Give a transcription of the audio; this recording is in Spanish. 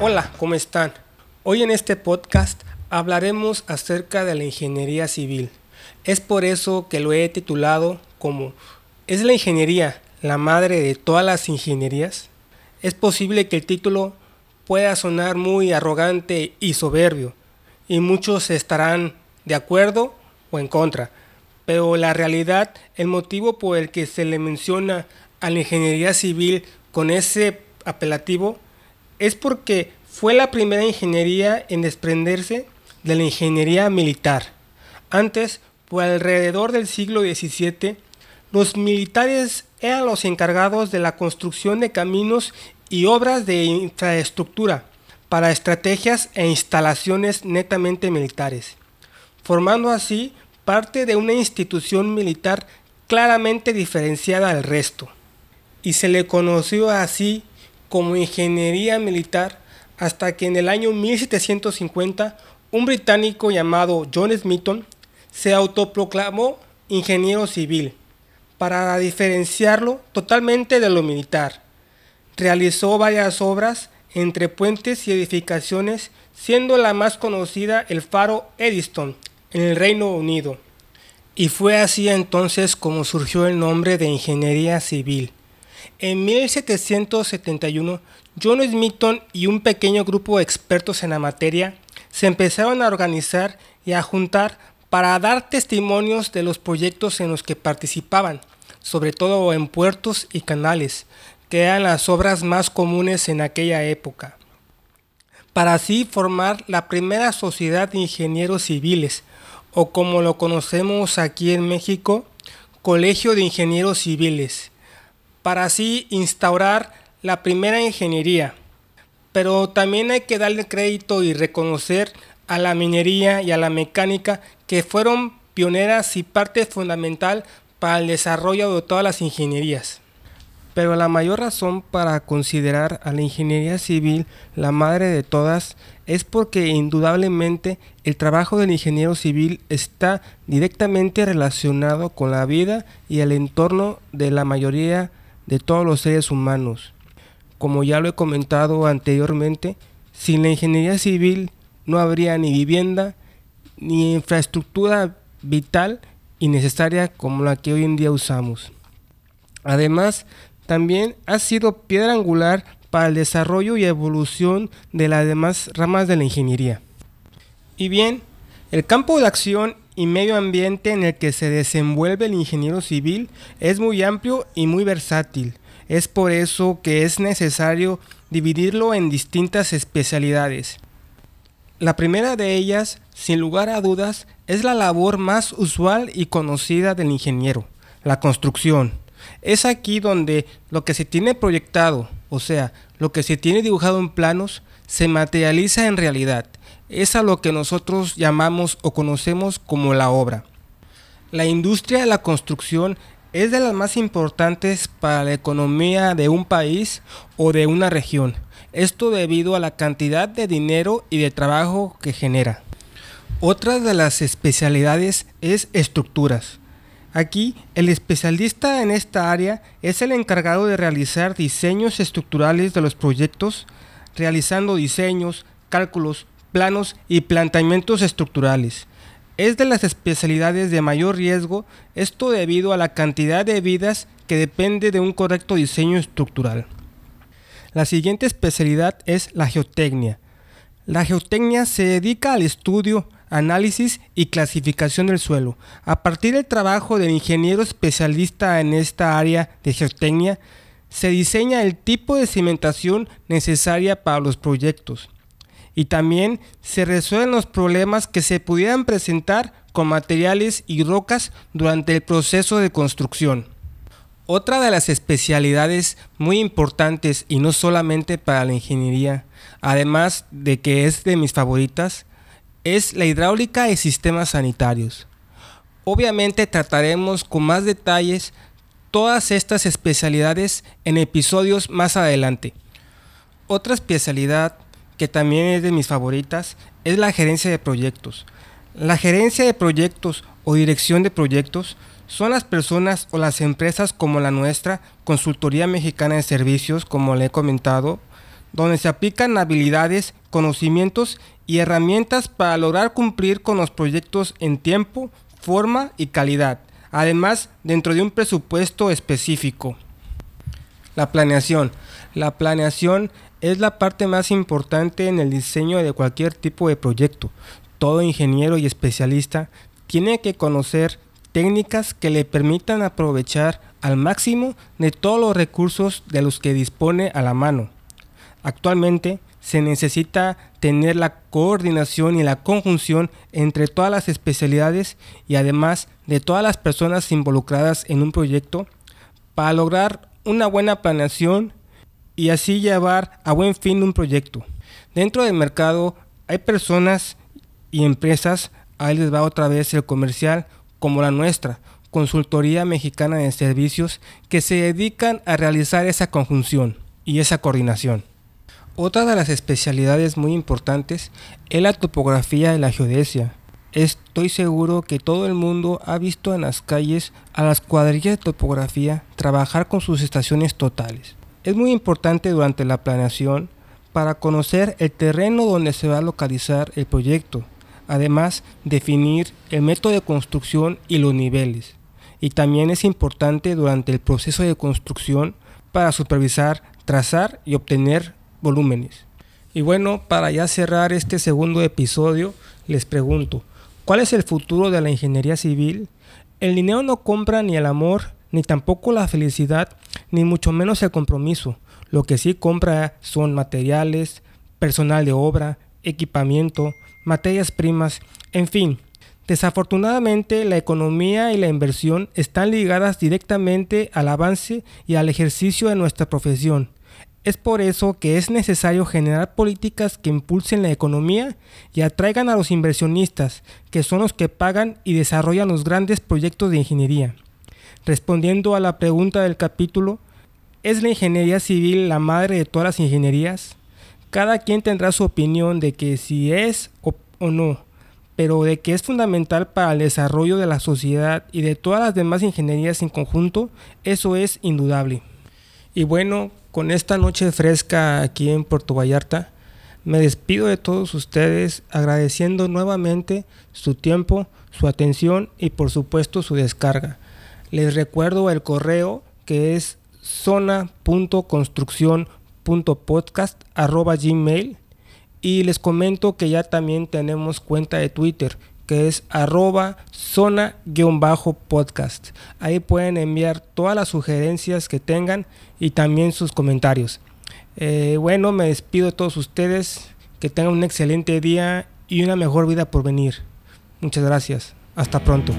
Hola, ¿cómo están? Hoy en este podcast hablaremos acerca de la ingeniería civil. Es por eso que lo he titulado como ¿Es la ingeniería la madre de todas las ingenierías? Es posible que el título pueda sonar muy arrogante y soberbio, y muchos estarán de acuerdo o en contra, pero la realidad, el motivo por el que se le menciona a la ingeniería civil con ese apelativo es porque fue la primera ingeniería en desprenderse de la ingeniería militar. Antes, por alrededor del siglo XVII, los militares eran los encargados de la construcción de caminos y obras de infraestructura para estrategias e instalaciones netamente militares, formando así parte de una institución militar claramente diferenciada del resto. Y se le conoció así como ingeniería militar hasta que en el año 1750 un británico llamado John Smithson se autoproclamó ingeniero civil para diferenciarlo totalmente de lo militar. Realizó varias obras entre puentes y edificaciones, siendo la más conocida el faro Eddystone en el Reino Unido. Y fue así entonces como surgió el nombre de ingeniería civil. En 1771, John Smithson y un pequeño grupo de expertos en la materia se empezaron a organizar y a juntar para dar testimonios de los proyectos en los que participaban, sobre todo en puertos y canales, que eran las obras más comunes en aquella época, para así formar la primera sociedad de ingenieros civiles, o como lo conocemos aquí en México, Colegio de Ingenieros Civiles, para así instaurar la primera ingeniería. Pero también hay que darle crédito y reconocer a la minería y a la mecánica que fueron pioneras y parte fundamental para el desarrollo de todas las ingenierías. Pero la mayor razón para considerar a la ingeniería civil la madre de todas es porque indudablemente el trabajo del ingeniero civil está directamente relacionado con la vida y el entorno de la mayoría de todos los seres humanos. Como ya lo he comentado anteriormente, sin la ingeniería civil no habría ni vivienda ni infraestructura vital y necesaria como la que hoy en día usamos. Además, también ha sido piedra angular para el desarrollo y evolución de las demás ramas de la ingeniería. Y bien, el campo de acción y medio ambiente en el que se desenvuelve el ingeniero civil es muy amplio y muy versátil. Es por eso que es necesario dividirlo en distintas especialidades. La primera de ellas, sin lugar a dudas, es la labor más usual y conocida del ingeniero, la construcción. Es aquí donde lo que se tiene proyectado, o sea, lo que se tiene dibujado en planos, se materializa en realidad es a lo que nosotros llamamos o conocemos como la obra. La industria de la construcción es de las más importantes para la economía de un país o de una región. Esto debido a la cantidad de dinero y de trabajo que genera. Otra de las especialidades es estructuras. Aquí, el especialista en esta área es el encargado de realizar diseños estructurales de los proyectos, realizando diseños, cálculos, planos y planteamientos estructurales. Es de las especialidades de mayor riesgo, esto debido a la cantidad de vidas que depende de un correcto diseño estructural. La siguiente especialidad es la geotecnia. La geotecnia se dedica al estudio, análisis y clasificación del suelo. A partir del trabajo del ingeniero especialista en esta área de geotecnia, se diseña el tipo de cimentación necesaria para los proyectos y también se resuelven los problemas que se pudieran presentar con materiales y rocas durante el proceso de construcción. Otra de las especialidades muy importantes y no solamente para la ingeniería, además de que es de mis favoritas, es la hidráulica y sistemas sanitarios. Obviamente trataremos con más detalles todas estas especialidades en episodios más adelante. Otra especialidad que también es de mis favoritas, es la gerencia de proyectos. La gerencia de proyectos o dirección de proyectos son las personas o las empresas como la nuestra, Consultoría Mexicana de Servicios, como le he comentado, donde se aplican habilidades, conocimientos y herramientas para lograr cumplir con los proyectos en tiempo, forma y calidad, además dentro de un presupuesto específico. La planeación. La planeación es la parte más importante en el diseño de cualquier tipo de proyecto. Todo ingeniero y especialista tiene que conocer técnicas que le permitan aprovechar al máximo de todos los recursos de los que dispone a la mano. Actualmente se necesita tener la coordinación y la conjunción entre todas las especialidades y además de todas las personas involucradas en un proyecto para lograr una buena planeación y así llevar a buen fin un proyecto. Dentro del mercado hay personas y empresas, ahí les va otra vez el comercial, como la nuestra, Consultoría Mexicana de Servicios, que se dedican a realizar esa conjunción y esa coordinación. Otra de las especialidades muy importantes es la topografía y la geodesia. Estoy seguro que todo el mundo ha visto en las calles a las cuadrillas de topografía trabajar con sus estaciones totales. Es muy importante durante la planeación para conocer el terreno donde se va a localizar el proyecto, además definir el método de construcción y los niveles. Y también es importante durante el proceso de construcción para supervisar, trazar y obtener volúmenes. Y bueno, para ya cerrar este segundo episodio, les pregunto, ¿cuál es el futuro de la ingeniería civil? El dinero no compra ni el amor, ni tampoco la felicidad, ni mucho menos el compromiso. Lo que sí compra son materiales, personal de obra, equipamiento, materias primas, en fin. Desafortunadamente la economía y la inversión están ligadas directamente al avance y al ejercicio de nuestra profesión. Es por eso que es necesario generar políticas que impulsen la economía y atraigan a los inversionistas, que son los que pagan y desarrollan los grandes proyectos de ingeniería. Respondiendo a la pregunta del capítulo, ¿es la ingeniería civil la madre de todas las ingenierías? Cada quien tendrá su opinión de que si es o, no, pero de que es fundamental para el desarrollo de la sociedad y de todas las demás ingenierías en conjunto, eso es indudable. Y bueno, con esta noche fresca aquí en Puerto Vallarta, me despido de todos ustedes agradeciendo nuevamente su tiempo, su atención y por supuesto su descarga. Les recuerdo el correo que es zona.construcción.podcast.gmail y les comento que ya también tenemos cuenta de Twitter que es arroba zona-podcast. Ahí pueden enviar todas las sugerencias que tengan y también sus comentarios. Eh, bueno, me despido de todos ustedes. Que tengan un excelente día y una mejor vida por venir. Muchas gracias. Hasta pronto.